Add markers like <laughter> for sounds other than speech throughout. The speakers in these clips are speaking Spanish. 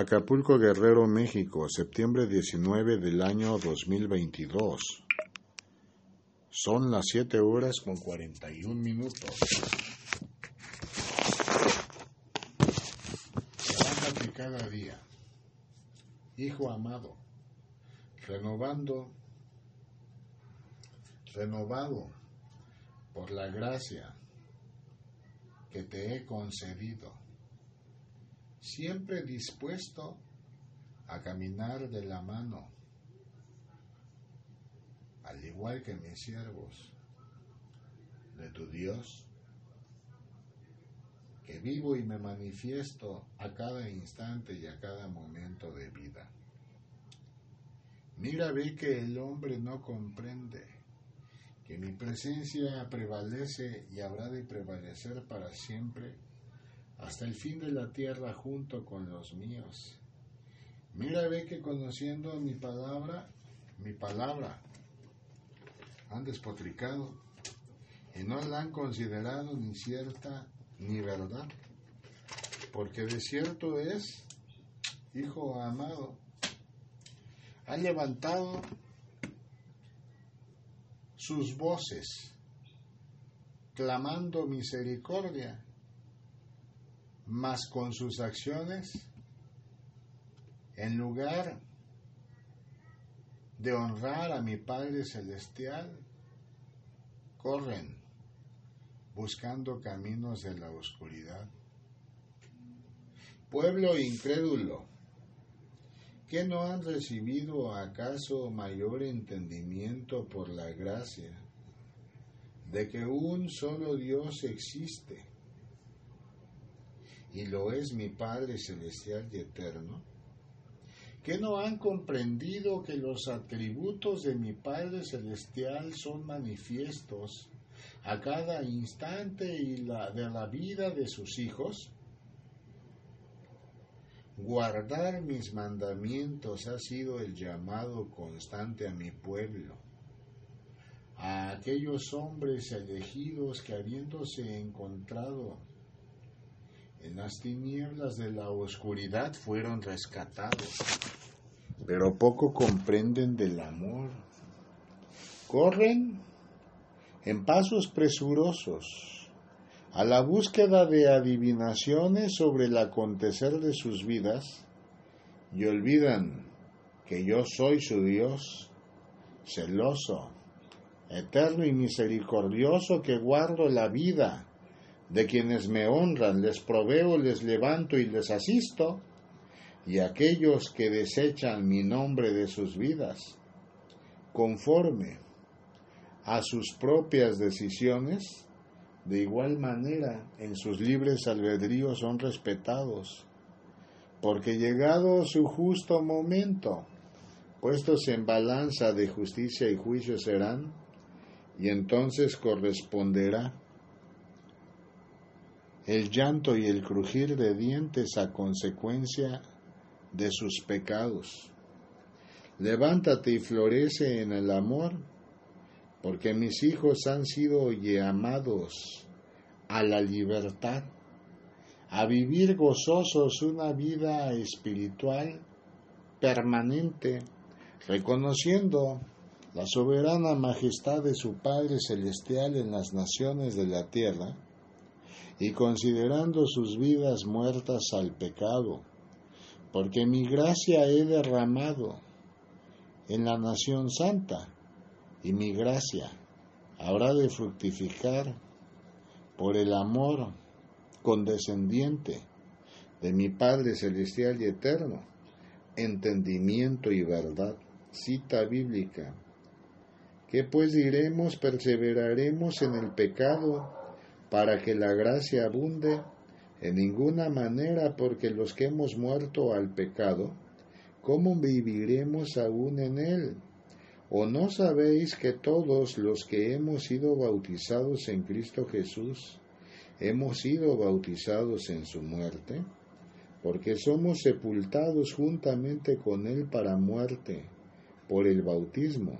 Acapulco Guerrero, México, septiembre 19 del año 2022. Son las 7 horas con 41 minutos. Levántate cada día, hijo amado, renovando, renovado por la gracia que te he concedido siempre dispuesto a caminar de la mano, al igual que mis siervos, de tu Dios, que vivo y me manifiesto a cada instante y a cada momento de vida. Mira, ve que el hombre no comprende, que mi presencia prevalece y habrá de prevalecer para siempre hasta el fin de la tierra junto con los míos. Mira, ve que conociendo mi palabra, mi palabra, han despotricado y no la han considerado ni cierta ni verdad, porque de cierto es, hijo amado, ha levantado sus voces, clamando misericordia mas con sus acciones, en lugar de honrar a mi Padre Celestial, corren buscando caminos de la oscuridad. Pueblo incrédulo, ¿que no han recibido acaso mayor entendimiento por la gracia de que un solo Dios existe? Y lo es mi Padre Celestial y Eterno, que no han comprendido que los atributos de mi Padre Celestial son manifiestos a cada instante y de la vida de sus hijos? Guardar mis mandamientos ha sido el llamado constante a mi pueblo, a aquellos hombres elegidos que habiéndose encontrado en las tinieblas de la oscuridad fueron rescatados, pero poco comprenden del amor. Corren en pasos presurosos a la búsqueda de adivinaciones sobre el acontecer de sus vidas y olvidan que yo soy su Dios, celoso, eterno y misericordioso que guardo la vida de quienes me honran, les proveo, les levanto y les asisto, y aquellos que desechan mi nombre de sus vidas, conforme a sus propias decisiones, de igual manera en sus libres albedríos son respetados, porque llegado su justo momento, puestos en balanza de justicia y juicio serán, y entonces corresponderá el llanto y el crujir de dientes a consecuencia de sus pecados. Levántate y florece en el amor, porque mis hijos han sido llamados a la libertad, a vivir gozosos una vida espiritual permanente, reconociendo la soberana majestad de su Padre Celestial en las naciones de la tierra, y considerando sus vidas muertas al pecado, porque mi gracia he derramado en la nación santa, y mi gracia habrá de fructificar por el amor condescendiente de mi Padre Celestial y Eterno, entendimiento y verdad. Cita bíblica. ¿Qué pues diremos? Perseveraremos en el pecado para que la gracia abunde en ninguna manera, porque los que hemos muerto al pecado, ¿cómo viviremos aún en él? ¿O no sabéis que todos los que hemos sido bautizados en Cristo Jesús, hemos sido bautizados en su muerte? Porque somos sepultados juntamente con él para muerte, por el bautismo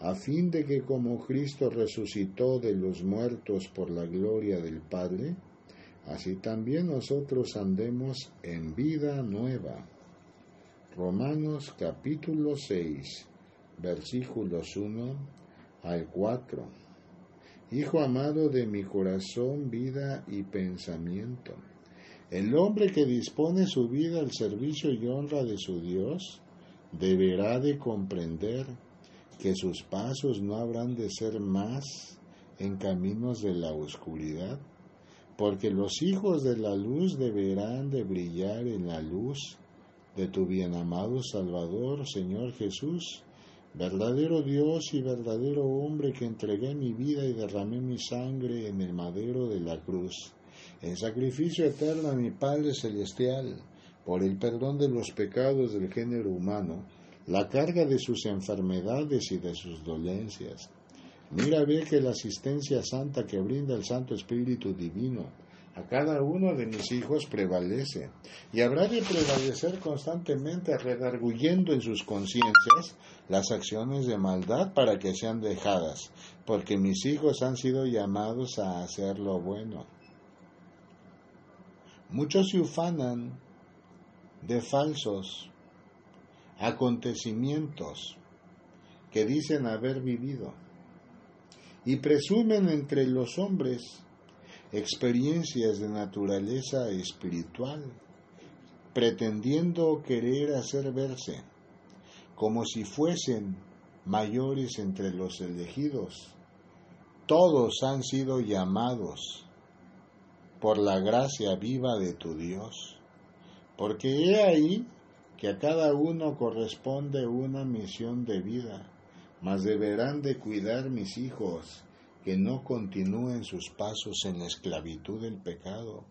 a fin de que como Cristo resucitó de los muertos por la gloria del Padre, así también nosotros andemos en vida nueva. Romanos capítulo 6, versículos 1 al 4. Hijo amado de mi corazón, vida y pensamiento. El hombre que dispone su vida al servicio y honra de su Dios deberá de comprender que sus pasos no habrán de ser más en caminos de la oscuridad, porque los hijos de la luz deberán de brillar en la luz de tu bien amado Salvador, Señor Jesús, verdadero Dios y verdadero hombre que entregué mi vida y derramé mi sangre en el madero de la cruz, en sacrificio eterno a mi Padre Celestial, por el perdón de los pecados del género humano, la carga de sus enfermedades y de sus dolencias. Mira ve que la asistencia santa que brinda el Santo Espíritu Divino a cada uno de mis hijos prevalece y habrá de prevalecer constantemente redarguyendo en sus conciencias las acciones de maldad para que sean dejadas, porque mis hijos han sido llamados a hacer lo bueno. Muchos se ufanan de falsos acontecimientos que dicen haber vivido y presumen entre los hombres experiencias de naturaleza espiritual, pretendiendo querer hacer verse como si fuesen mayores entre los elegidos. Todos han sido llamados por la gracia viva de tu Dios, porque he ahí que a cada uno corresponde una misión de vida, mas deberán de cuidar mis hijos que no continúen sus pasos en la esclavitud del pecado,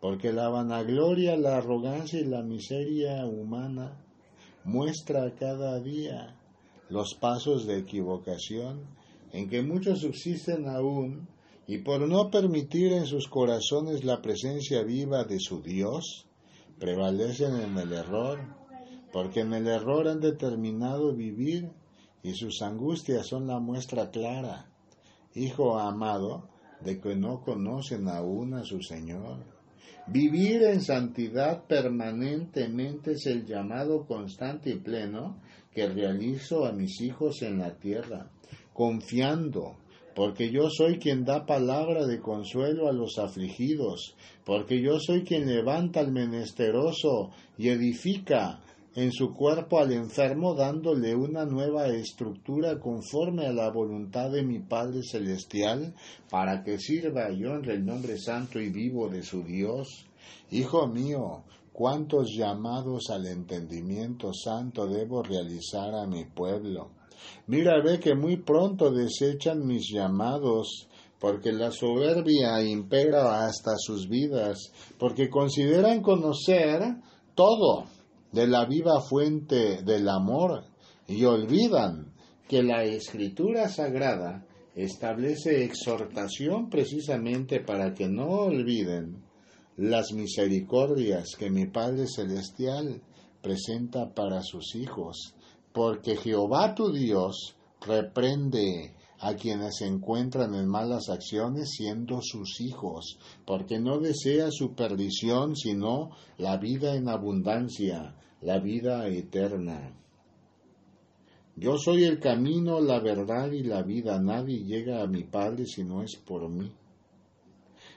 porque la vanagloria, la arrogancia y la miseria humana muestra cada día los pasos de equivocación en que muchos subsisten aún y por no permitir en sus corazones la presencia viva de su Dios, prevalecen en el error, porque en el error han determinado vivir y sus angustias son la muestra clara, hijo amado, de que no conocen aún a su Señor. Vivir en santidad permanentemente es el llamado constante y pleno que realizo a mis hijos en la tierra, confiando, porque yo soy quien da palabra de consuelo a los afligidos, porque yo soy quien levanta al menesteroso y edifica en su cuerpo al enfermo dándole una nueva estructura conforme a la voluntad de mi Padre Celestial, para que sirva y honre el nombre santo y vivo de su Dios. Hijo mío, cuántos llamados al entendimiento santo debo realizar a mi pueblo. Mira, ve que muy pronto desechan mis llamados, porque la soberbia impera hasta sus vidas, porque consideran conocer todo de la viva fuente del amor y olvidan que la escritura sagrada establece exhortación precisamente para que no olviden las misericordias que mi Padre Celestial presenta para sus hijos, porque Jehová tu Dios reprende a quienes se encuentran en malas acciones siendo sus hijos, porque no desea su perdición, sino la vida en abundancia, la vida eterna. Yo soy el camino, la verdad y la vida. Nadie llega a mi Padre si no es por mí.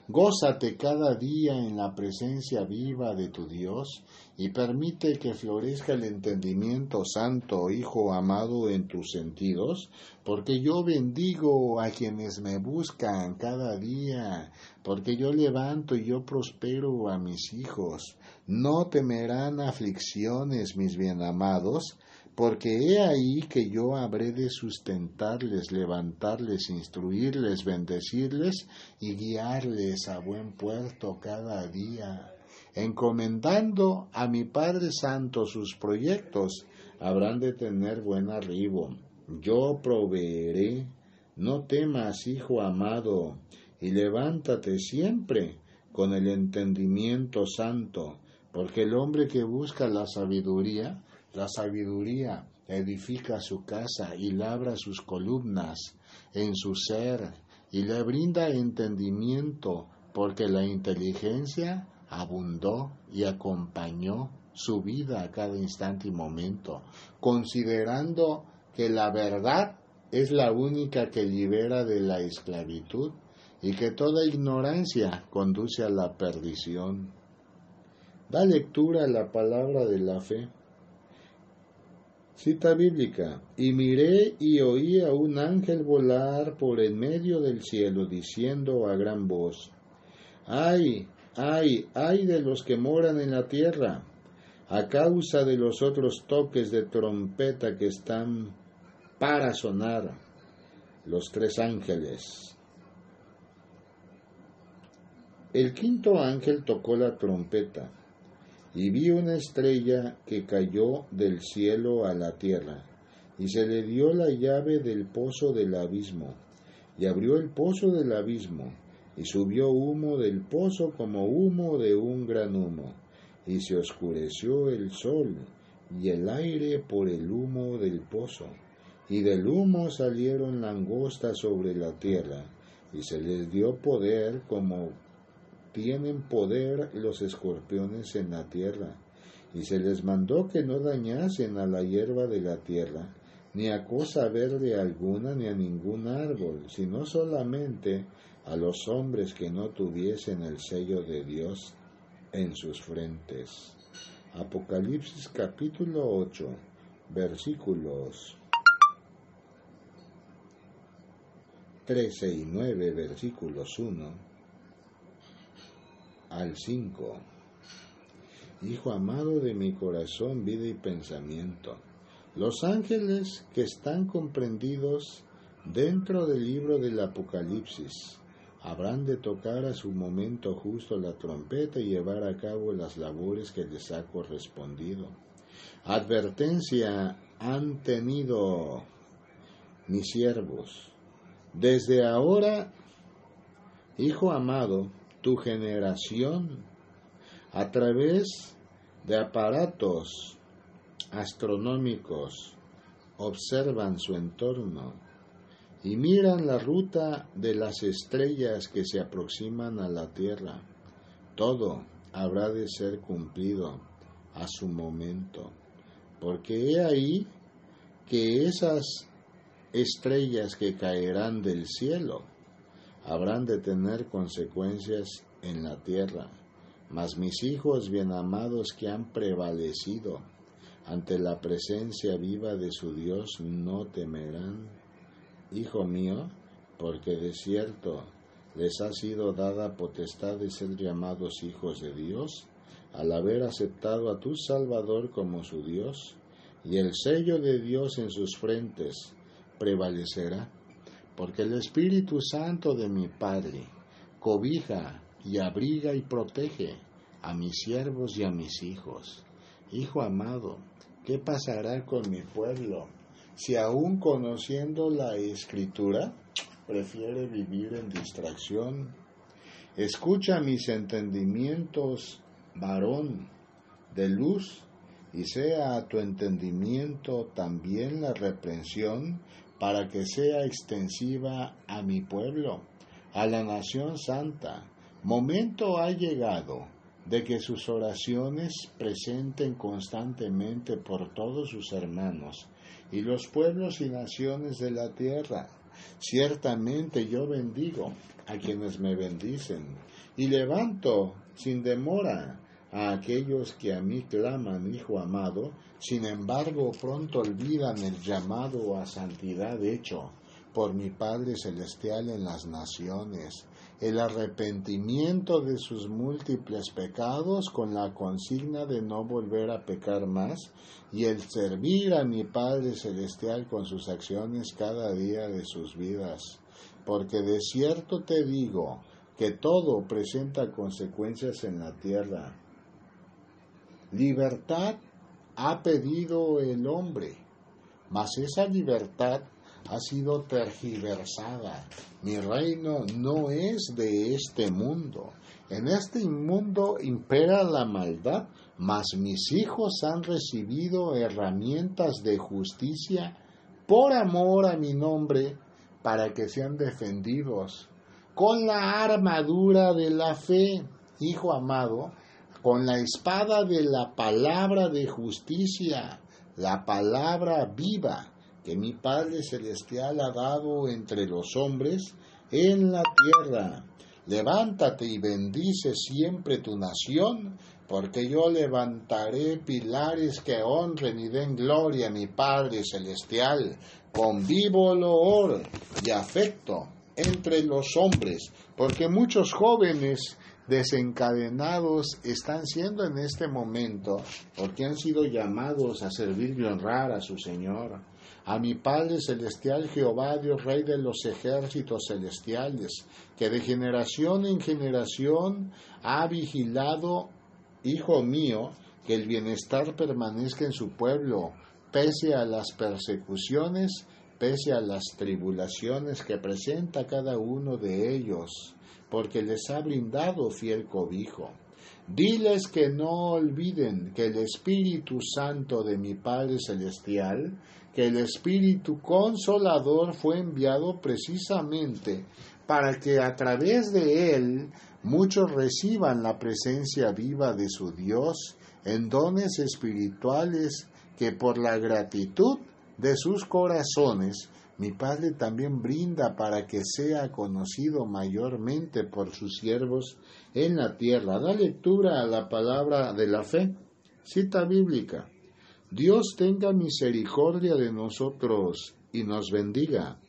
Gózate cada día en la presencia viva de tu Dios y permite que florezca el entendimiento santo, Hijo amado, en tus sentidos, porque yo bendigo a quienes me buscan cada día, porque yo levanto y yo prospero a mis hijos. No temerán aflicciones, mis bien amados, porque he ahí que yo habré de sustentarles, levantarles, instruirles, bendecirles y guiarles a buen puerto cada día. Encomendando a mi Padre Santo sus proyectos, habrán de tener buen arribo. Yo proveeré. No temas, hijo amado, y levántate siempre con el entendimiento santo, porque el hombre que busca la sabiduría, la sabiduría edifica su casa y labra sus columnas en su ser y le brinda entendimiento, porque la inteligencia abundó y acompañó su vida a cada instante y momento, considerando que la verdad es la única que libera de la esclavitud y que toda ignorancia conduce a la perdición. Da lectura a la palabra de la fe. Cita bíblica. Y miré y oí a un ángel volar por en medio del cielo, diciendo a gran voz, Ay, ay, ay de los que moran en la tierra, a causa de los otros toques de trompeta que están para sonar los tres ángeles. El quinto ángel tocó la trompeta y vi una estrella que cayó del cielo a la tierra, y se le dio la llave del pozo del abismo, y abrió el pozo del abismo, y subió humo del pozo como humo de un gran humo, y se oscureció el sol y el aire por el humo del pozo, y del humo salieron langostas sobre la tierra, y se les dio poder como tienen poder los escorpiones en la tierra, y se les mandó que no dañasen a la hierba de la tierra, ni a cosa verde alguna, ni a ningún árbol, sino solamente a los hombres que no tuviesen el sello de Dios en sus frentes. Apocalipsis capítulo 8, versículos 13 y 9, versículos 1 al 5. Hijo amado de mi corazón, vida y pensamiento, los ángeles que están comprendidos dentro del libro del Apocalipsis habrán de tocar a su momento justo la trompeta y llevar a cabo las labores que les ha correspondido. Advertencia han tenido mis siervos. Desde ahora, Hijo amado, tu generación, a través de aparatos astronómicos, observan su entorno y miran la ruta de las estrellas que se aproximan a la Tierra. Todo habrá de ser cumplido a su momento, porque he ahí que esas estrellas que caerán del cielo habrán de tener consecuencias en la tierra. Mas mis hijos bien amados que han prevalecido ante la presencia viva de su Dios no temerán Hijo mío, porque de cierto les ha sido dada potestad de ser llamados hijos de Dios, al haber aceptado a tu Salvador como su Dios, y el sello de Dios en sus frentes prevalecerá, porque el Espíritu Santo de mi Padre cobija y abriga y protege a mis siervos y a mis hijos. Hijo amado, ¿qué pasará con mi pueblo? si aún conociendo la escritura, prefiere vivir en distracción. Escucha mis entendimientos, varón, de luz, y sea a tu entendimiento también la reprensión, para que sea extensiva a mi pueblo, a la nación santa. Momento ha llegado de que sus oraciones presenten constantemente por todos sus hermanos y los pueblos y naciones de la tierra. Ciertamente yo bendigo a quienes me bendicen y levanto sin demora a aquellos que a mí claman, Hijo amado, sin embargo pronto olvidan el llamado a santidad hecho por mi Padre Celestial en las naciones el arrepentimiento de sus múltiples pecados con la consigna de no volver a pecar más y el servir a mi Padre Celestial con sus acciones cada día de sus vidas. Porque de cierto te digo que todo presenta consecuencias en la tierra. Libertad ha pedido el hombre, mas esa libertad ha sido tergiversada. Mi reino no es de este mundo. En este mundo impera la maldad, mas mis hijos han recibido herramientas de justicia por amor a mi nombre, para que sean defendidos con la armadura de la fe hijo amado, con la espada de la palabra de justicia, la palabra viva que mi Padre Celestial ha dado entre los hombres en la tierra. Levántate y bendice siempre tu nación, porque yo levantaré pilares que honren y den gloria a mi Padre Celestial, con vivo olor y afecto entre los hombres, porque muchos jóvenes desencadenados están siendo en este momento, porque han sido llamados a servir y honrar a su Señor, a mi Padre Celestial Jehová, Dios Rey de los ejércitos celestiales, que de generación en generación ha vigilado, Hijo mío, que el bienestar permanezca en su pueblo, pese a las persecuciones, pese a las tribulaciones que presenta cada uno de ellos porque les ha brindado fiel cobijo. Diles que no olviden que el Espíritu Santo de mi Padre Celestial, que el Espíritu Consolador fue enviado precisamente para que a través de él muchos reciban la presencia viva de su Dios en dones espirituales que por la gratitud de sus corazones mi Padre también brinda para que sea conocido mayormente por sus siervos en la tierra. Da lectura a la palabra de la fe. Cita bíblica. Dios tenga misericordia de nosotros y nos bendiga.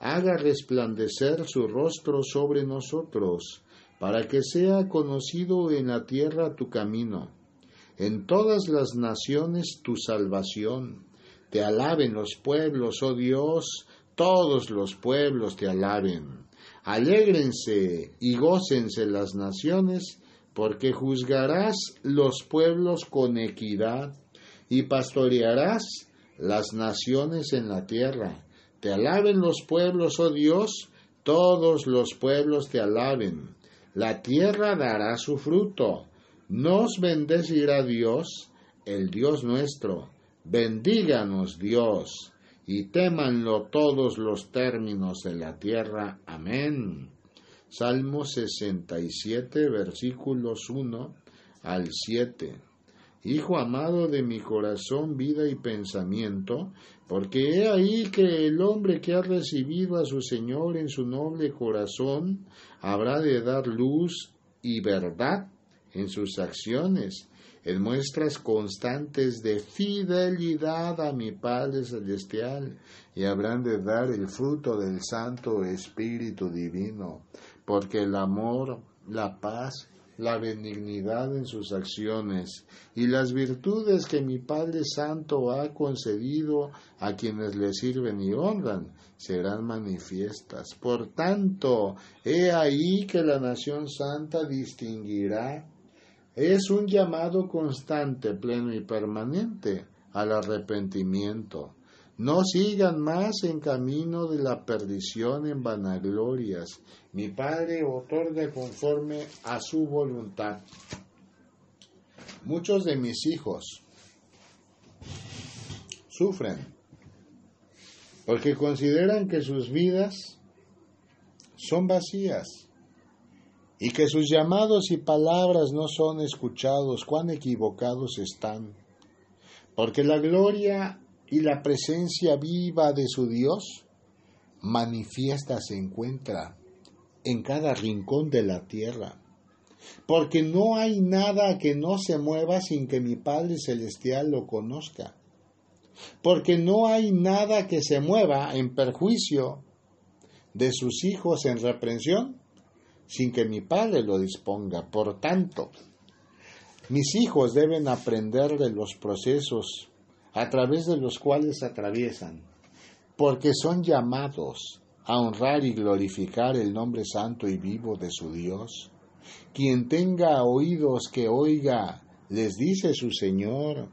Haga resplandecer su rostro sobre nosotros, para que sea conocido en la tierra tu camino, en todas las naciones tu salvación te alaben los pueblos, oh Dios, todos los pueblos te alaben. Alégrense y gócense las naciones, porque juzgarás los pueblos con equidad y pastorearás las naciones en la tierra. Te alaben los pueblos, oh Dios, todos los pueblos te alaben. La tierra dará su fruto. Nos bendecirá Dios, el Dios nuestro Bendíganos Dios, y témanlo todos los términos de la tierra. Amén. Salmo 67, versículos 1 al 7. Hijo amado de mi corazón, vida y pensamiento, porque he ahí que el hombre que ha recibido a su Señor en su noble corazón habrá de dar luz y verdad en sus acciones en muestras constantes de fidelidad a mi Padre Celestial, y habrán de dar el fruto del Santo Espíritu Divino, porque el amor, la paz, la benignidad en sus acciones y las virtudes que mi Padre Santo ha concedido a quienes le sirven y honran serán manifiestas. Por tanto, he ahí que la nación santa distinguirá es un llamado constante, pleno y permanente al arrepentimiento. No sigan más en camino de la perdición en vanaglorias. Mi Padre otorga conforme a su voluntad. Muchos de mis hijos sufren porque consideran que sus vidas son vacías y que sus llamados y palabras no son escuchados, cuán equivocados están, porque la gloria y la presencia viva de su Dios manifiesta se encuentra en cada rincón de la tierra, porque no hay nada que no se mueva sin que mi Padre Celestial lo conozca, porque no hay nada que se mueva en perjuicio de sus hijos en reprensión sin que mi padre lo disponga. Por tanto, mis hijos deben aprender de los procesos a través de los cuales atraviesan, porque son llamados a honrar y glorificar el nombre santo y vivo de su Dios. Quien tenga oídos que oiga, les dice su Señor,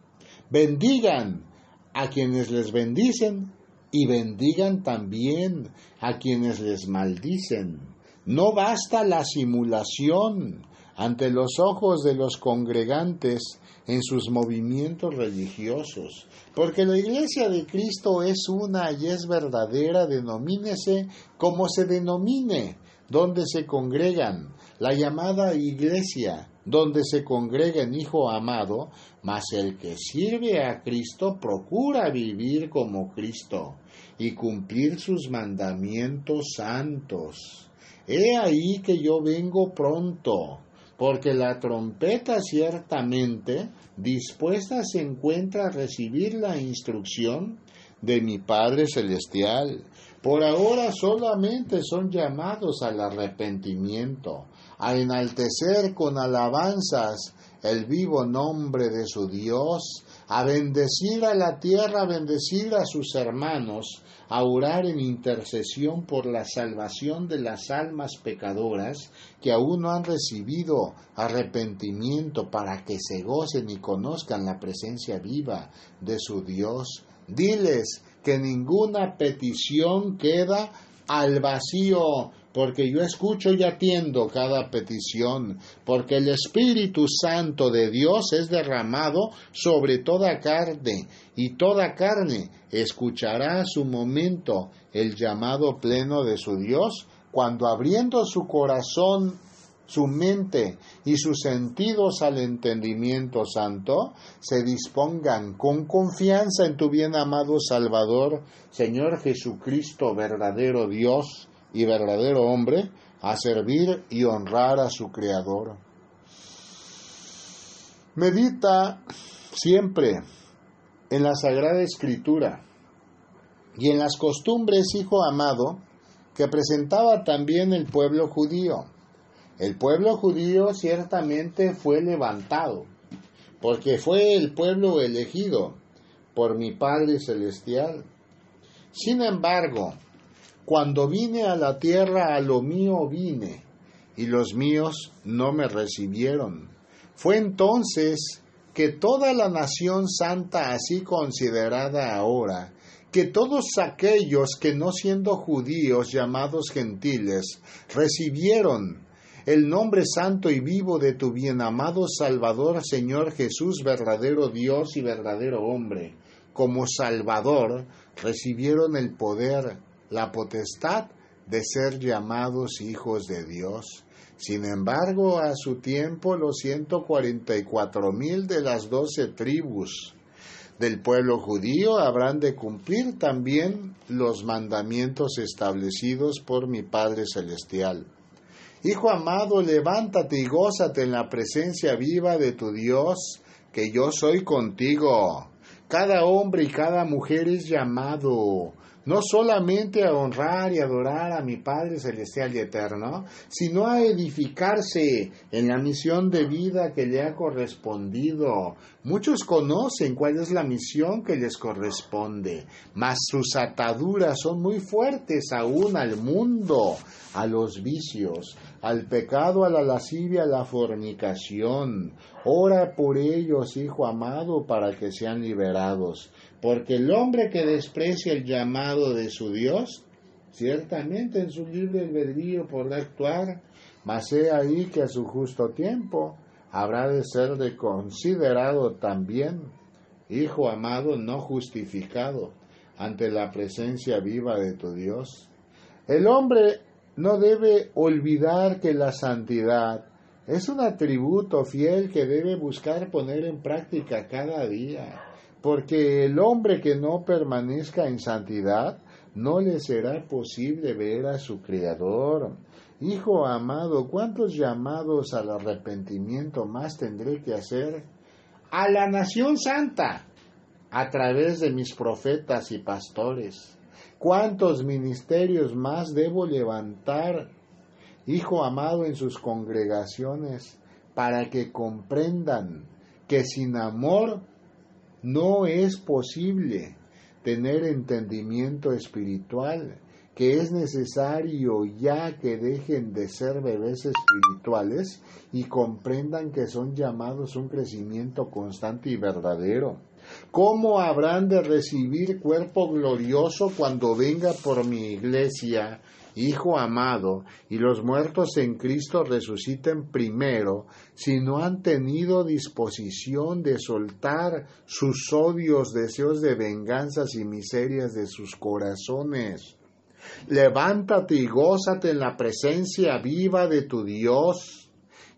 bendigan a quienes les bendicen y bendigan también a quienes les maldicen. No basta la simulación ante los ojos de los congregantes en sus movimientos religiosos, porque la iglesia de Cristo es una y es verdadera, denomínese como se denomine, donde se congregan, la llamada iglesia, donde se congrega en Hijo amado, mas el que sirve a Cristo procura vivir como Cristo y cumplir sus mandamientos santos. He ahí que yo vengo pronto, porque la trompeta ciertamente dispuesta se encuentra a recibir la instrucción de mi Padre Celestial. Por ahora solamente son llamados al arrepentimiento, a enaltecer con alabanzas el vivo nombre de su Dios, a bendecir a la tierra, a bendecir a sus hermanos, a orar en intercesión por la salvación de las almas pecadoras que aún no han recibido arrepentimiento para que se gocen y conozcan la presencia viva de su Dios. Diles que ninguna petición queda al vacío, porque yo escucho y atiendo cada petición, porque el Espíritu Santo de Dios es derramado sobre toda carne, y toda carne escuchará a su momento el llamado pleno de su Dios, cuando abriendo su corazón, su mente y sus sentidos al entendimiento santo, se dispongan con confianza en tu bien amado Salvador, Señor Jesucristo, verdadero Dios, y verdadero hombre a servir y honrar a su Creador. Medita siempre en la Sagrada Escritura y en las costumbres, hijo amado, que presentaba también el pueblo judío. El pueblo judío ciertamente fue levantado, porque fue el pueblo elegido por mi Padre Celestial. Sin embargo, cuando vine a la tierra, a lo mío vine, y los míos no me recibieron. Fue entonces que toda la nación santa, así considerada ahora, que todos aquellos que no siendo judíos llamados gentiles, recibieron el nombre santo y vivo de tu bien amado Salvador, Señor Jesús, verdadero Dios y verdadero hombre, como Salvador, recibieron el poder la potestad de ser llamados hijos de Dios. Sin embargo, a su tiempo los ciento cuarenta y cuatro mil de las doce tribus del pueblo judío habrán de cumplir también los mandamientos establecidos por mi Padre Celestial. Hijo amado, levántate y gózate en la presencia viva de tu Dios, que yo soy contigo. Cada hombre y cada mujer es llamado no solamente a honrar y adorar a mi Padre Celestial y Eterno, sino a edificarse en la misión de vida que le ha correspondido. Muchos conocen cuál es la misión que les corresponde, mas sus ataduras son muy fuertes aún al mundo, a los vicios, al pecado, a la lascivia, a la fornicación. Ora por ellos, Hijo amado, para que sean liberados. Porque el hombre que desprecia el llamado de su Dios, ciertamente en su libre albedrío podrá actuar, mas he ahí que a su justo tiempo habrá de ser de considerado también, hijo amado no justificado, ante la presencia viva de tu Dios. El hombre no debe olvidar que la santidad es un atributo fiel que debe buscar poner en práctica cada día porque el hombre que no permanezca en santidad no le será posible ver a su Creador. Hijo amado, ¿cuántos llamados al arrepentimiento más tendré que hacer? A la nación santa, a través de mis profetas y pastores. ¿Cuántos ministerios más debo levantar, Hijo amado, en sus congregaciones, para que comprendan que sin amor no es posible tener entendimiento espiritual, que es necesario ya que dejen de ser bebés espirituales y comprendan que son llamados un crecimiento constante y verdadero. ¿Cómo habrán de recibir cuerpo glorioso cuando venga por mi iglesia Hijo amado, y los muertos en Cristo resuciten primero, si no han tenido disposición de soltar sus odios, deseos de venganzas y miserias de sus corazones. Levántate y gózate en la presencia viva de tu Dios,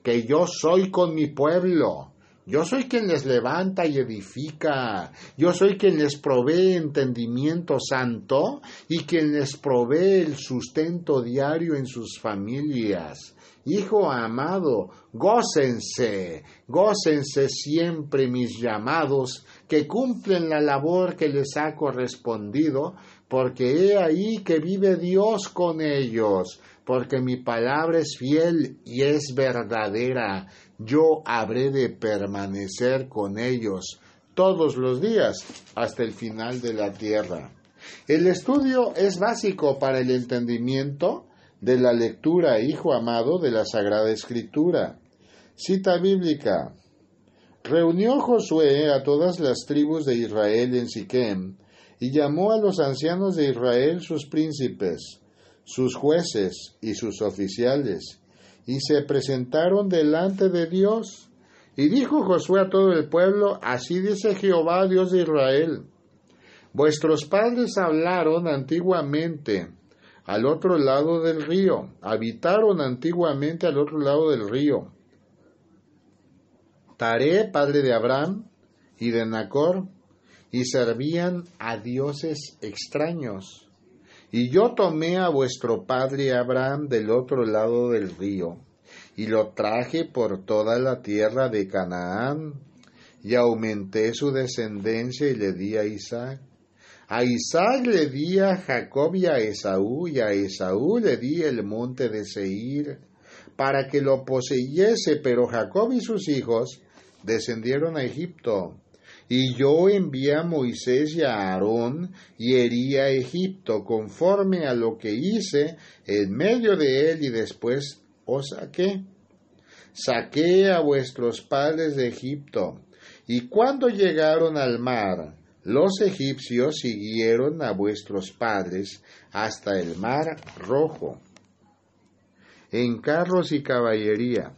que yo soy con mi pueblo. Yo soy quien les levanta y edifica. Yo soy quien les provee entendimiento santo y quien les provee el sustento diario en sus familias. Hijo amado, gócense, gócense siempre mis llamados, que cumplen la labor que les ha correspondido, porque he ahí que vive Dios con ellos, porque mi palabra es fiel y es verdadera. Yo habré de permanecer con ellos todos los días hasta el final de la tierra. El estudio es básico para el entendimiento de la lectura, hijo amado, de la Sagrada Escritura. Cita bíblica. Reunió Josué a todas las tribus de Israel en Siquem y llamó a los ancianos de Israel sus príncipes, sus jueces y sus oficiales, y se presentaron delante de Dios. Y dijo Josué a todo el pueblo, así dice Jehová, Dios de Israel, vuestros padres hablaron antiguamente al otro lado del río, habitaron antiguamente al otro lado del río. Taré, padre de Abraham y de Nacor, y servían a dioses extraños. Y yo tomé a vuestro padre Abraham del otro lado del río, y lo traje por toda la tierra de Canaán, y aumenté su descendencia y le di a Isaac. A Isaac le di a Jacob y a Esaú, y a Esaú le di el monte de Seir, para que lo poseyese, pero Jacob y sus hijos descendieron a Egipto. Y yo envié a Moisés y a Aarón y herí a Egipto conforme a lo que hice en medio de él y después os saqué. Saqué a vuestros padres de Egipto. Y cuando llegaron al mar, los egipcios siguieron a vuestros padres hasta el mar rojo, en carros y caballería.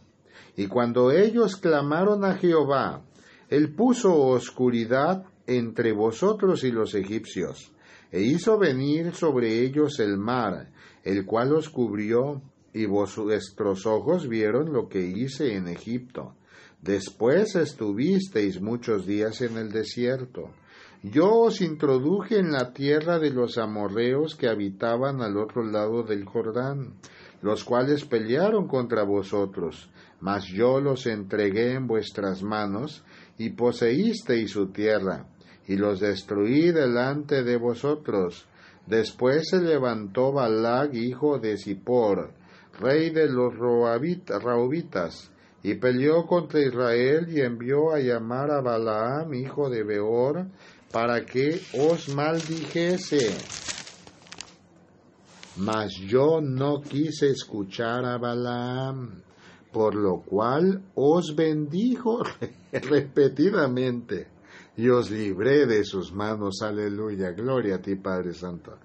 Y cuando ellos clamaron a Jehová, él puso oscuridad entre vosotros y los egipcios, e hizo venir sobre ellos el mar, el cual os cubrió, y vuestros ojos vieron lo que hice en Egipto. Después estuvisteis muchos días en el desierto. Yo os introduje en la tierra de los amorreos que habitaban al otro lado del Jordán, los cuales pelearon contra vosotros, mas yo los entregué en vuestras manos, y poseísteis su tierra, y los destruí delante de vosotros. Después se levantó Balag, hijo de Zippor, rey de los Raobitas, y peleó contra Israel y envió a llamar a Balaam, hijo de Beor, para que os maldijese. Mas yo no quise escuchar a Balaam, por lo cual os bendijo <laughs> <laughs> repetidamente y os libré de sus manos. Aleluya, gloria a ti, Padre Santo.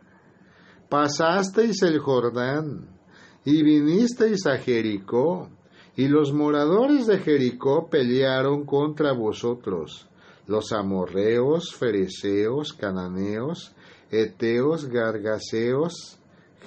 Pasasteis el Jordán y vinisteis a Jericó, y los moradores de Jericó pelearon contra vosotros, los amorreos, fereceos, cananeos, eteos, gargaseos,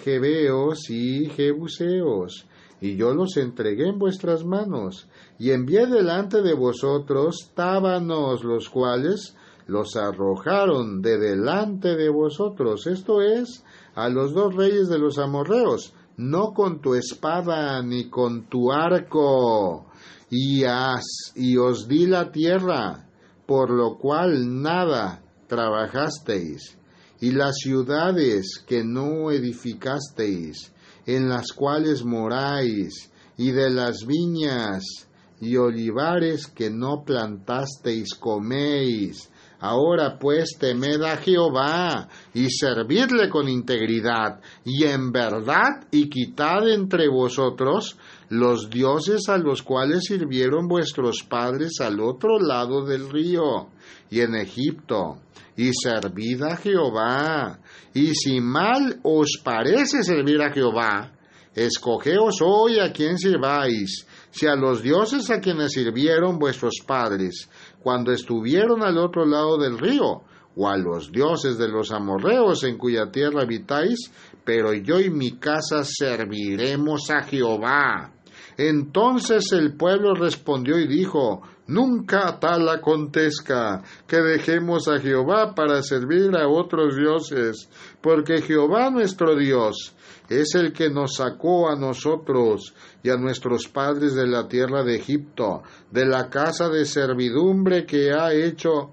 jebeos y jebuseos, y yo los entregué en vuestras manos, y envié delante de vosotros tábanos, los cuales los arrojaron de delante de vosotros, esto es, a los dos reyes de los amorreos, no con tu espada ni con tu arco, y, y os di la tierra, por lo cual nada trabajasteis, y las ciudades que no edificasteis, en las cuales moráis, y de las viñas y olivares que no plantasteis coméis. Ahora pues temed a Jehová y servidle con integridad y en verdad y quitad entre vosotros los dioses a los cuales sirvieron vuestros padres al otro lado del río y en Egipto y servid a Jehová. Y si mal os parece servir a Jehová, escogeos hoy a quien sirváis, si a los dioses a quienes sirvieron vuestros padres, cuando estuvieron al otro lado del río, o a los dioses de los amorreos en cuya tierra habitáis, pero yo y mi casa serviremos a Jehová. Entonces el pueblo respondió y dijo, Nunca tal acontezca que dejemos a Jehová para servir a otros dioses, porque Jehová nuestro Dios es el que nos sacó a nosotros y a nuestros padres de la tierra de Egipto, de la casa de servidumbre que ha hecho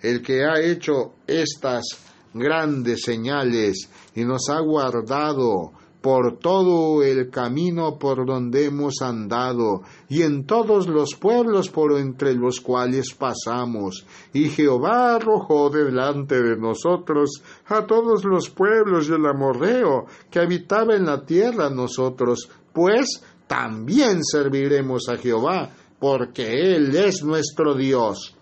el que ha hecho estas grandes señales y nos ha guardado por todo el camino por donde hemos andado, y en todos los pueblos por entre los cuales pasamos. Y Jehová arrojó delante de nosotros a todos los pueblos del amorreo que habitaba en la tierra nosotros, pues también serviremos a Jehová, porque Él es nuestro Dios.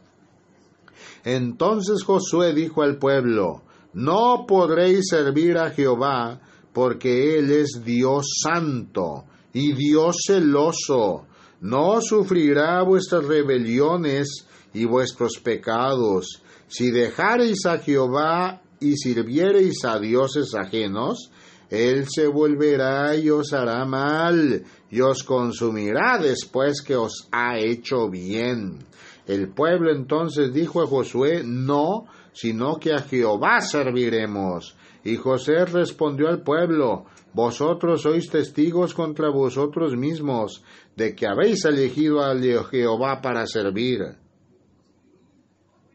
Entonces Josué dijo al pueblo, No podréis servir a Jehová, porque Él es Dios santo y Dios celoso. No sufrirá vuestras rebeliones y vuestros pecados. Si dejareis a Jehová y sirviereis a dioses ajenos, Él se volverá y os hará mal, y os consumirá después que os ha hecho bien. El pueblo entonces dijo a Josué, no, sino que a Jehová serviremos. Y José respondió al pueblo, Vosotros sois testigos contra vosotros mismos de que habéis elegido a Jehová para servir,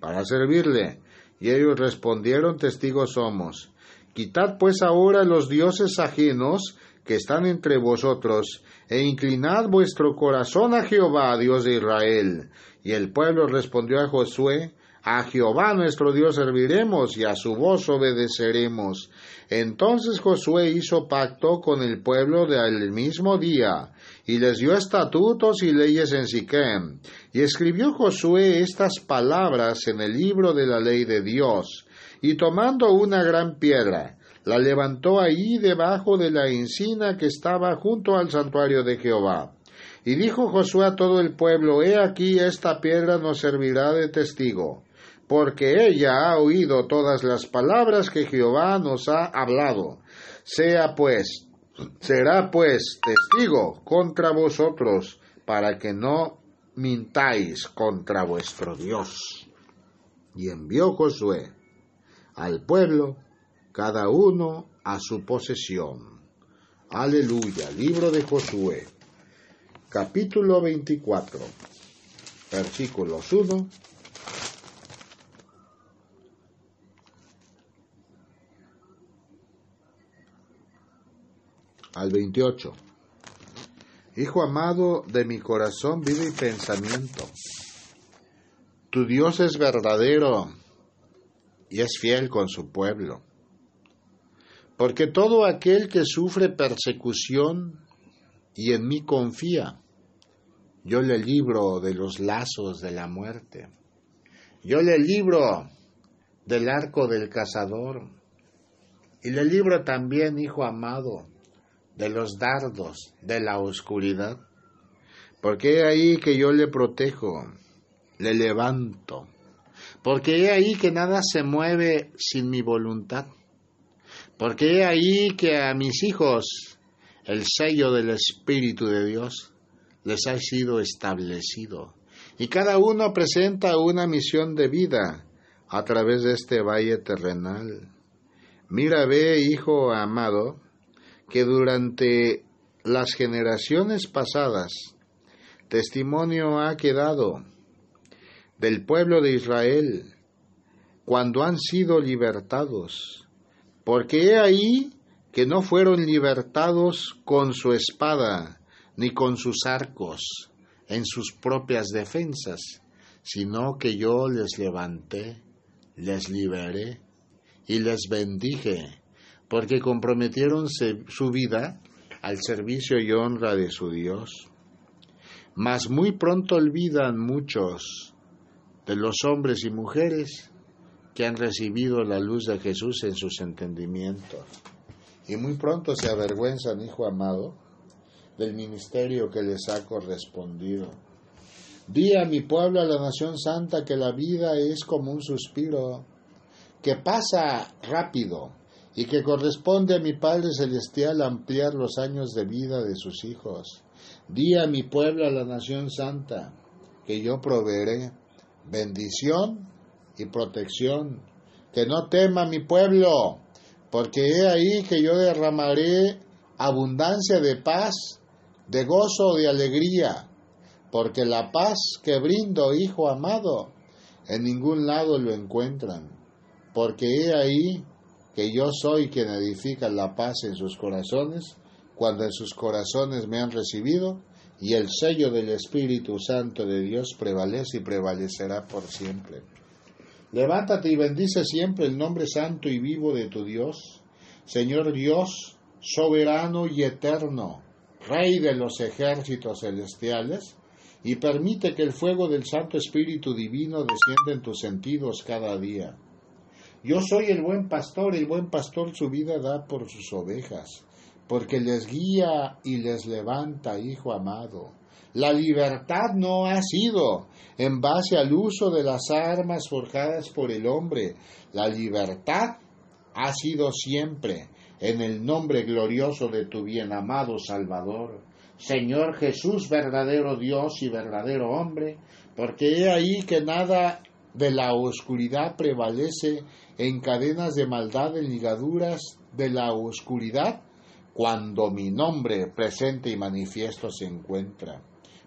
para servirle. Y ellos respondieron, testigos somos. Quitad pues ahora los dioses ajenos que están entre vosotros, e inclinad vuestro corazón a Jehová, Dios de Israel. Y el pueblo respondió a Josué, a Jehová nuestro Dios serviremos y a su voz obedeceremos. Entonces Josué hizo pacto con el pueblo del mismo día, y les dio estatutos y leyes en Siquem. Y escribió Josué estas palabras en el libro de la ley de Dios, y tomando una gran piedra, la levantó ahí debajo de la encina que estaba junto al santuario de Jehová. Y dijo Josué a todo el pueblo, He aquí esta piedra nos servirá de testigo porque ella ha oído todas las palabras que Jehová nos ha hablado. Sea pues, será pues testigo contra vosotros, para que no mintáis contra vuestro Dios. Y envió Josué al pueblo, cada uno a su posesión. Aleluya. Libro de Josué, capítulo 24, versículos 1 al 28. Hijo amado de mi corazón, vida y pensamiento. Tu Dios es verdadero y es fiel con su pueblo. Porque todo aquel que sufre persecución y en mí confía, yo le libro de los lazos de la muerte. Yo le libro del arco del cazador. Y le libro también, hijo amado, de los dardos de la oscuridad. Porque he ahí que yo le protejo, le levanto. Porque he ahí que nada se mueve sin mi voluntad. Porque he ahí que a mis hijos el sello del Espíritu de Dios les ha sido establecido. Y cada uno presenta una misión de vida a través de este valle terrenal. Mira, ve, hijo amado, que durante las generaciones pasadas testimonio ha quedado del pueblo de Israel cuando han sido libertados, porque he ahí que no fueron libertados con su espada ni con sus arcos en sus propias defensas, sino que yo les levanté, les liberé y les bendije porque comprometieron su vida al servicio y honra de su Dios. Mas muy pronto olvidan muchos de los hombres y mujeres que han recibido la luz de Jesús en sus entendimientos. Y muy pronto se avergüenzan, hijo amado, del ministerio que les ha correspondido. Di a mi pueblo, a la nación santa, que la vida es como un suspiro, que pasa rápido y que corresponde a mi Padre Celestial ampliar los años de vida de sus hijos. Di a mi pueblo, a la nación santa, que yo proveeré bendición y protección. Que no tema mi pueblo, porque he ahí que yo derramaré abundancia de paz, de gozo, de alegría, porque la paz que brindo, hijo amado, en ningún lado lo encuentran, porque he ahí que yo soy quien edifica la paz en sus corazones, cuando en sus corazones me han recibido, y el sello del Espíritu Santo de Dios prevalece y prevalecerá por siempre. Levántate y bendice siempre el nombre santo y vivo de tu Dios, Señor Dios, soberano y eterno, Rey de los ejércitos celestiales, y permite que el fuego del Santo Espíritu Divino descienda en tus sentidos cada día. Yo soy el buen pastor, el buen pastor su vida da por sus ovejas, porque les guía y les levanta, hijo amado. La libertad no ha sido en base al uso de las armas forjadas por el hombre. La libertad ha sido siempre en el nombre glorioso de tu bien amado Salvador. Señor Jesús, verdadero Dios y verdadero hombre, porque he ahí que nada de la oscuridad prevalece en cadenas de maldad, en ligaduras de la oscuridad, cuando mi nombre presente y manifiesto se encuentra.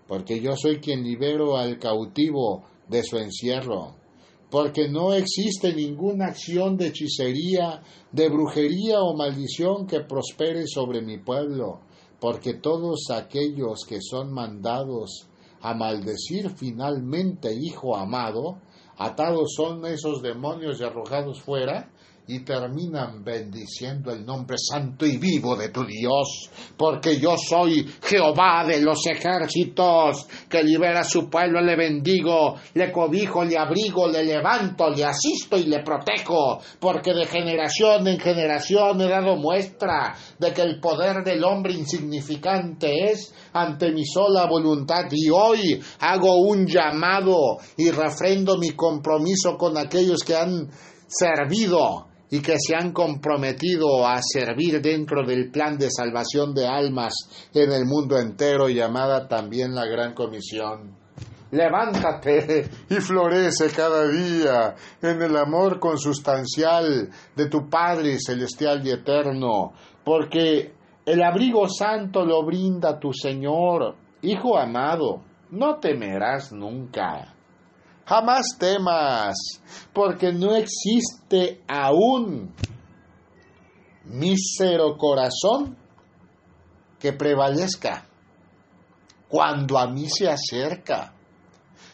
Porque yo soy quien libero al cautivo de su encierro, porque no existe ninguna acción de hechicería, de brujería o maldición que prospere sobre mi pueblo, porque todos aquellos que son mandados a maldecir finalmente, hijo amado, atados son esos demonios y arrojados fuera, y terminan bendiciendo el nombre santo y vivo de tu Dios, porque yo soy Jehová de los ejércitos, que libera a su pueblo, le bendigo, le cobijo, le abrigo, le levanto, le asisto y le protejo, porque de generación en generación he dado muestra de que el poder del hombre insignificante es ante mi sola voluntad y hoy hago un llamado y refrendo mi compromiso con aquellos que han servido y que se han comprometido a servir dentro del plan de salvación de almas en el mundo entero llamada también la Gran Comisión. Levántate y florece cada día en el amor consustancial de tu Padre celestial y eterno, porque el abrigo santo lo brinda tu Señor. Hijo amado, no temerás nunca. Jamás temas, porque no existe aún mísero corazón que prevalezca cuando a mí se acerca.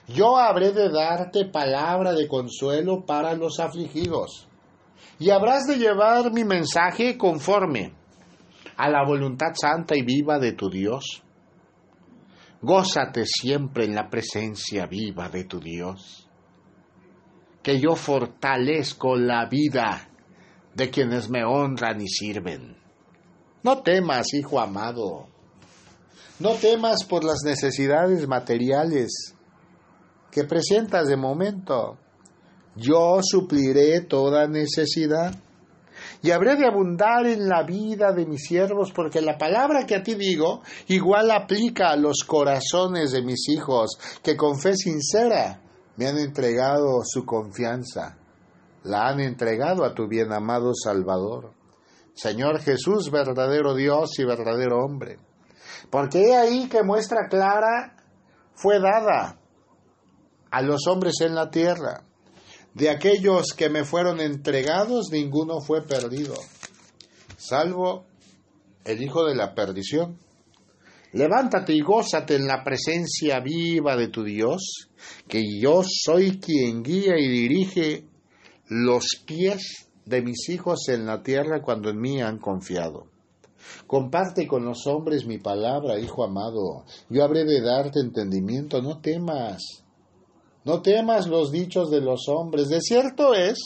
Yo habré de darte palabra de consuelo para los afligidos, y habrás de llevar mi mensaje conforme a la voluntad santa y viva de tu Dios Gózate siempre en la presencia viva de tu Dios. Que yo fortalezco la vida de quienes me honran y sirven. No temas, hijo amado. No temas por las necesidades materiales que presentas de momento. Yo supliré toda necesidad y habré de abundar en la vida de mis siervos, porque la palabra que a ti digo igual aplica a los corazones de mis hijos, que con fe sincera me han entregado su confianza, la han entregado a tu bien amado Salvador. Señor Jesús, verdadero Dios y verdadero hombre. Porque he ahí que muestra clara fue dada a los hombres en la tierra de aquellos que me fueron entregados, ninguno fue perdido, salvo el hijo de la perdición. Levántate y gózate en la presencia viva de tu Dios, que yo soy quien guía y dirige los pies de mis hijos en la tierra cuando en mí han confiado. Comparte con los hombres mi palabra, hijo amado. Yo habré de darte entendimiento, no temas. No temas los dichos de los hombres. De cierto es,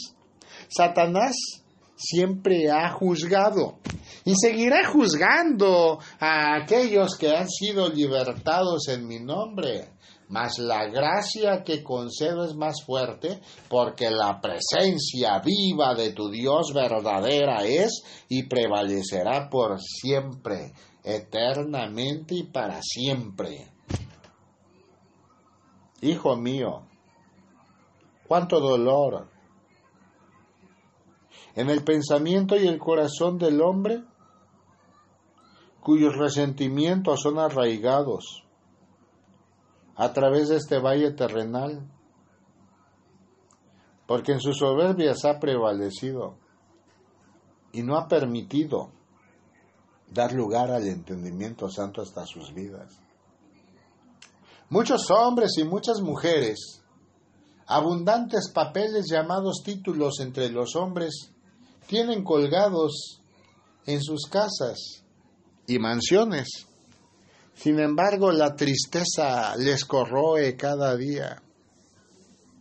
Satanás siempre ha juzgado y seguirá juzgando a aquellos que han sido libertados en mi nombre. mas la gracia que concedo es más fuerte, porque la presencia viva de tu Dios verdadera es y prevalecerá por siempre, eternamente y para siempre. Hijo mío, cuánto dolor en el pensamiento y el corazón del hombre cuyos resentimientos son arraigados a través de este valle terrenal, porque en sus soberbias ha prevalecido y no ha permitido dar lugar al entendimiento santo hasta sus vidas. Muchos hombres y muchas mujeres, abundantes papeles llamados títulos entre los hombres, tienen colgados en sus casas y mansiones sin embargo, la tristeza les corroe cada día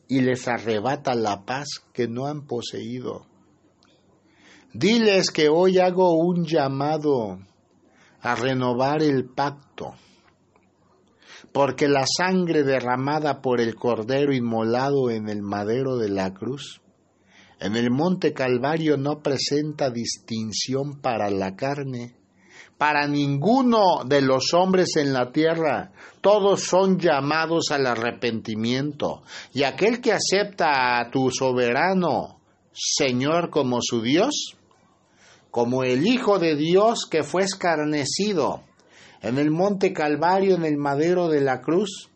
y les arrebata la paz que no han poseído. Diles que hoy hago un llamado a renovar el pacto, porque la sangre derramada por el Cordero inmolado en el madero de la cruz, en el monte Calvario no presenta distinción para la carne, para ninguno de los hombres en la tierra. Todos son llamados al arrepentimiento. Y aquel que acepta a tu soberano Señor como su Dios, como el Hijo de Dios que fue escarnecido en el monte Calvario, en el madero de la cruz,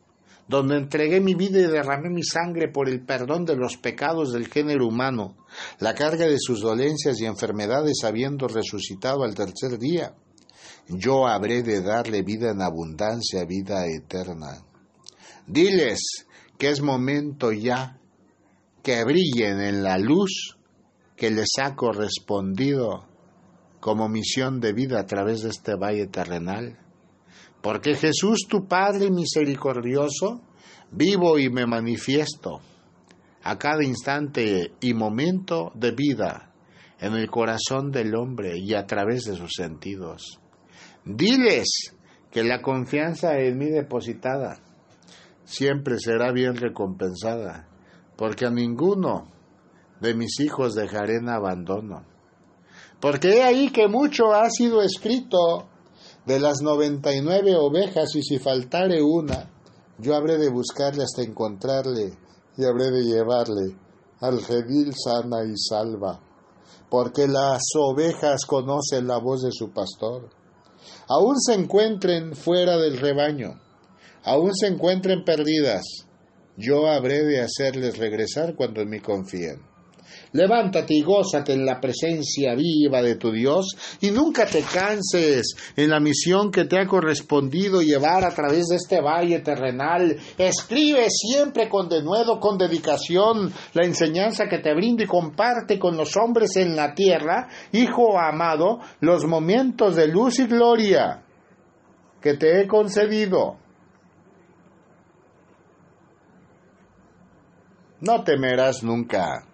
donde entregué mi vida y derramé mi sangre por el perdón de los pecados del género humano, la carga de sus dolencias y enfermedades habiendo resucitado al tercer día yo habré de darle vida en abundancia, vida eterna. Diles que es momento ya que brillen en la luz que les ha correspondido como misión de vida a través de este valle terrenal. Porque Jesús, tu Padre misericordioso, vivo y me manifiesto a cada instante y momento de vida en el corazón del hombre y a través de sus sentidos. Diles que la confianza en mí depositada siempre será bien recompensada, porque a ninguno de mis hijos dejaré en abandono. Porque he ahí que mucho ha sido escrito de las noventa y nueve ovejas, y si faltare una, yo habré de buscarle hasta encontrarle, y habré de llevarle al redil sana y salva, porque las ovejas conocen la voz de su pastor aún se encuentren fuera del rebaño, aún se encuentren perdidas, yo habré de hacerles regresar cuando en mí confíen. Levántate y gózate en la presencia viva de tu Dios y nunca te canses en la misión que te ha correspondido llevar a través de este valle terrenal. Escribe siempre con denuedo, con dedicación, la enseñanza que te brinda y comparte con los hombres en la tierra, Hijo amado, los momentos de luz y gloria que te he concedido. No temerás nunca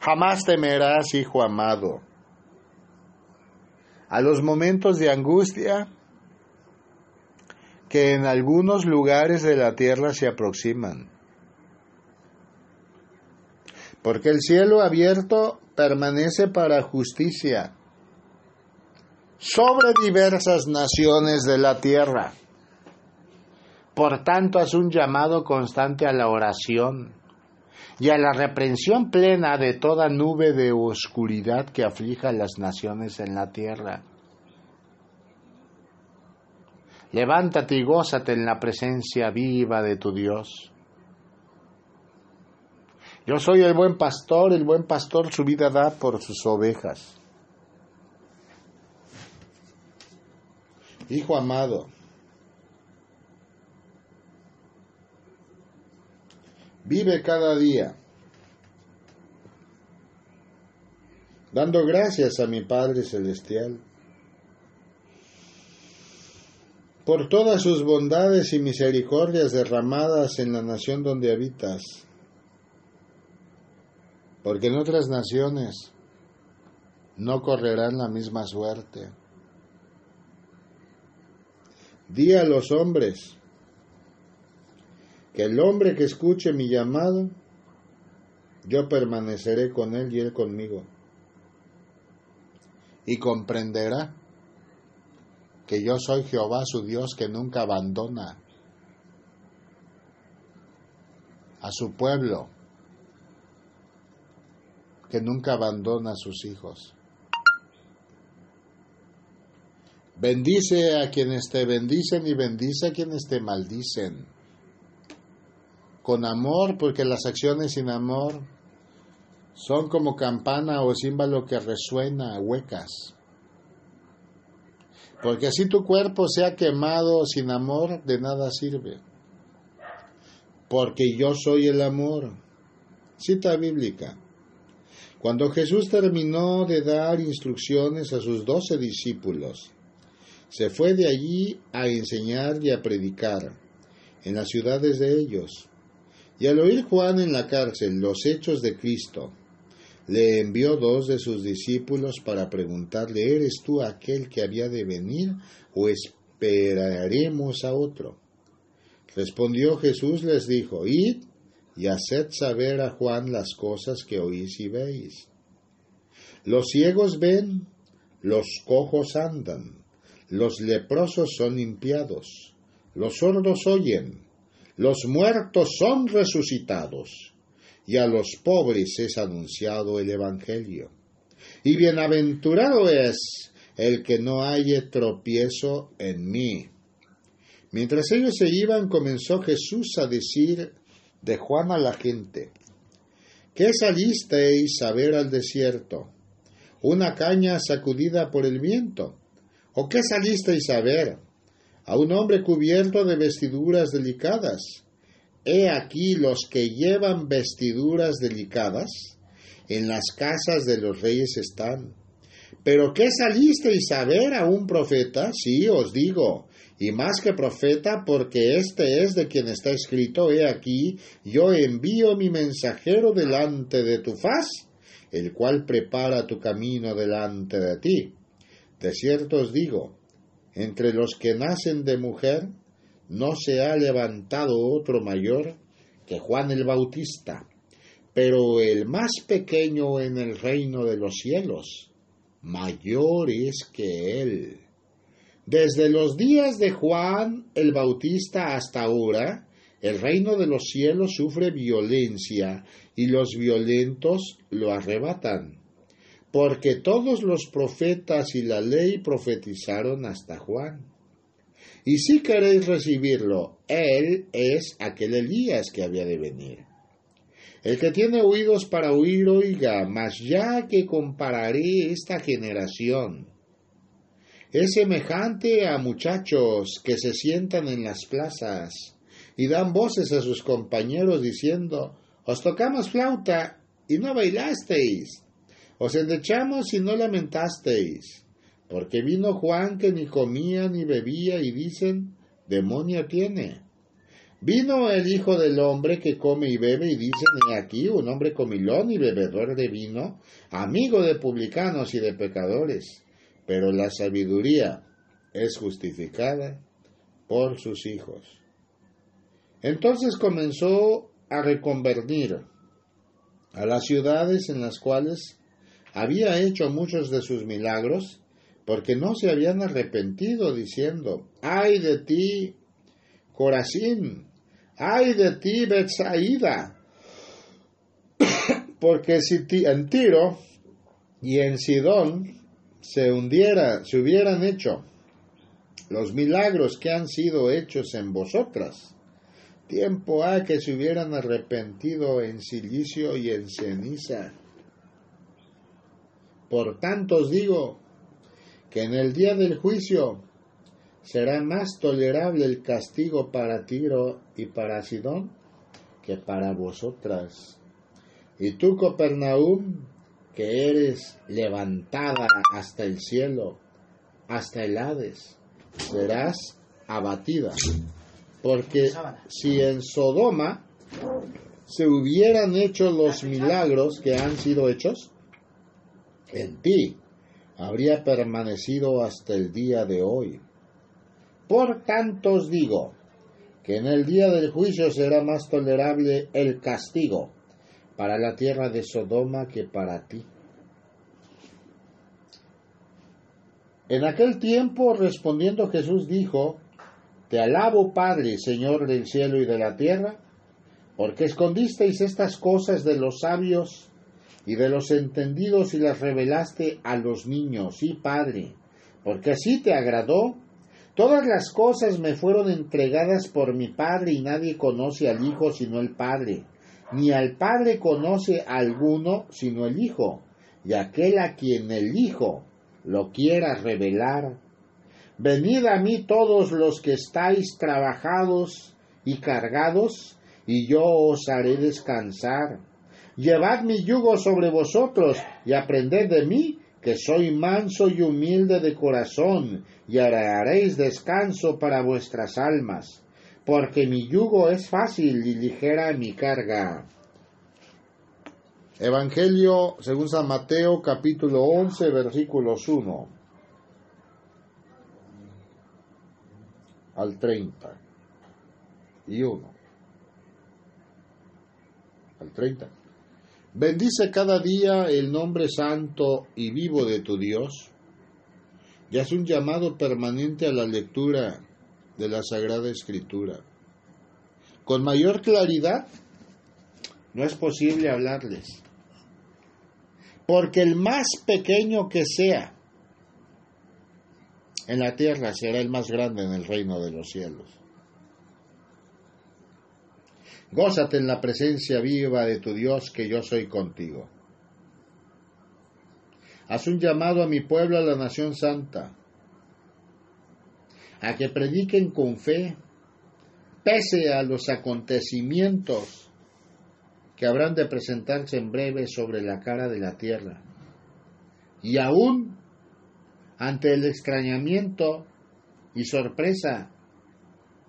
Jamás temerás, hijo amado. A los momentos de angustia que en algunos lugares de la tierra se aproximan. Porque el cielo abierto permanece para justicia sobre diversas naciones de la tierra. Por tanto, es un llamado constante a la oración y a la reprensión plena de toda nube de oscuridad que aflija a las naciones en la tierra. Levántate y gózate en la presencia viva de tu Dios. Yo soy el buen pastor, el buen pastor su vida da por sus ovejas. Hijo amado, Vive cada día dando gracias a mi Padre Celestial por todas sus bondades y misericordias derramadas en la nación donde habitas, porque en otras naciones no correrán la misma suerte. Di a los hombres que el hombre que escuche mi llamado, yo permaneceré con él y él conmigo. Y comprenderá que yo soy Jehová su Dios que nunca abandona a su pueblo, que nunca abandona a sus hijos. Bendice a quienes te bendicen y bendice a quienes te maldicen. Con amor, porque las acciones sin amor son como campana o címbalo que resuena huecas. Porque así tu cuerpo sea quemado sin amor, de nada sirve. Porque yo soy el amor. Cita bíblica. Cuando Jesús terminó de dar instrucciones a sus doce discípulos, se fue de allí a enseñar y a predicar en las ciudades de ellos. Y al oír Juan en la cárcel los hechos de Cristo, le envió dos de sus discípulos para preguntarle, ¿eres tú aquel que había de venir o esperaremos a otro? Respondió Jesús, les dijo, id y haced saber a Juan las cosas que oís y veis. Los ciegos ven, los cojos andan, los leprosos son limpiados, los sordos oyen, los muertos son resucitados, y a los pobres es anunciado el Evangelio. Y bienaventurado es el que no haya tropiezo en mí. Mientras ellos se iban, comenzó Jesús a decir de Juan a la gente, ¿qué salisteis a ver al desierto? ¿Una caña sacudida por el viento? ¿O qué salisteis a ver? A un hombre cubierto de vestiduras delicadas. He aquí los que llevan vestiduras delicadas, en las casas de los reyes están. ¿Pero qué salisteis a ver a un profeta? Sí, os digo, y más que profeta, porque este es de quien está escrito, he aquí, yo envío mi mensajero delante de tu faz, el cual prepara tu camino delante de ti. De cierto os digo, entre los que nacen de mujer, no se ha levantado otro mayor que Juan el Bautista, pero el más pequeño en el reino de los cielos, mayor es que él. Desde los días de Juan el Bautista hasta ahora, el reino de los cielos sufre violencia y los violentos lo arrebatan porque todos los profetas y la ley profetizaron hasta Juan. Y si queréis recibirlo, él es aquel Elías que había de venir. El que tiene oídos para oír, oiga, mas ya que compararé esta generación, es semejante a muchachos que se sientan en las plazas y dan voces a sus compañeros diciendo, os tocamos flauta y no bailasteis os endechamos y no lamentasteis, porque vino Juan que ni comía ni bebía y dicen, demonio tiene. Vino el Hijo del Hombre que come y bebe y dicen, aquí un hombre comilón y bebedor de vino, amigo de publicanos y de pecadores, pero la sabiduría es justificada por sus hijos. Entonces comenzó a reconvertir a las ciudades en las cuales había hecho muchos de sus milagros porque no se habían arrepentido diciendo, ay de ti, Corazín, ay de ti, Betsaida, <coughs> porque si en Tiro y en Sidón se hundiera, se hubieran hecho los milagros que han sido hechos en vosotras, tiempo ha que se hubieran arrepentido en silicio y en ceniza. Por tanto os digo que en el día del juicio será más tolerable el castigo para Tiro y para Sidón que para vosotras. Y tú, Copernaum, que eres levantada hasta el cielo, hasta el Hades, serás abatida. Porque si en Sodoma se hubieran hecho los milagros que han sido hechos, en ti habría permanecido hasta el día de hoy. Por tanto os digo que en el día del juicio será más tolerable el castigo para la tierra de Sodoma que para ti. En aquel tiempo respondiendo Jesús dijo, Te alabo Padre, Señor del cielo y de la tierra, porque escondisteis estas cosas de los sabios y de los entendidos y las revelaste a los niños, sí Padre, porque así te agradó. Todas las cosas me fueron entregadas por mi Padre y nadie conoce al Hijo sino el Padre, ni al Padre conoce a alguno sino el Hijo, y aquel a quien el Hijo lo quiera revelar. Venid a mí todos los que estáis trabajados y cargados, y yo os haré descansar. Llevad mi yugo sobre vosotros y aprended de mí, que soy manso y humilde de corazón, y haréis descanso para vuestras almas, porque mi yugo es fácil y ligera mi carga. Evangelio según San Mateo capítulo 11 versículos 1 al 30 y 1 al 30. Bendice cada día el nombre santo y vivo de tu Dios y haz un llamado permanente a la lectura de la Sagrada Escritura. Con mayor claridad no es posible hablarles porque el más pequeño que sea en la tierra será el más grande en el reino de los cielos. Gózate en la presencia viva de tu Dios que yo soy contigo. Haz un llamado a mi pueblo, a la nación santa, a que prediquen con fe, pese a los acontecimientos que habrán de presentarse en breve sobre la cara de la tierra. Y aún ante el extrañamiento y sorpresa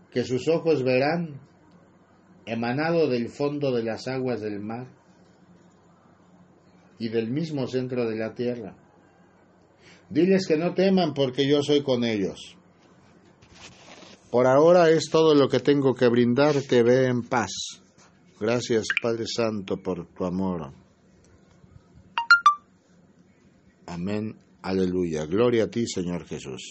que sus ojos verán emanado del fondo de las aguas del mar y del mismo centro de la tierra. Diles que no teman porque yo soy con ellos. Por ahora es todo lo que tengo que brindarte. Ve en paz. Gracias, Padre Santo, por tu amor. Amén. Aleluya. Gloria a ti, Señor Jesús.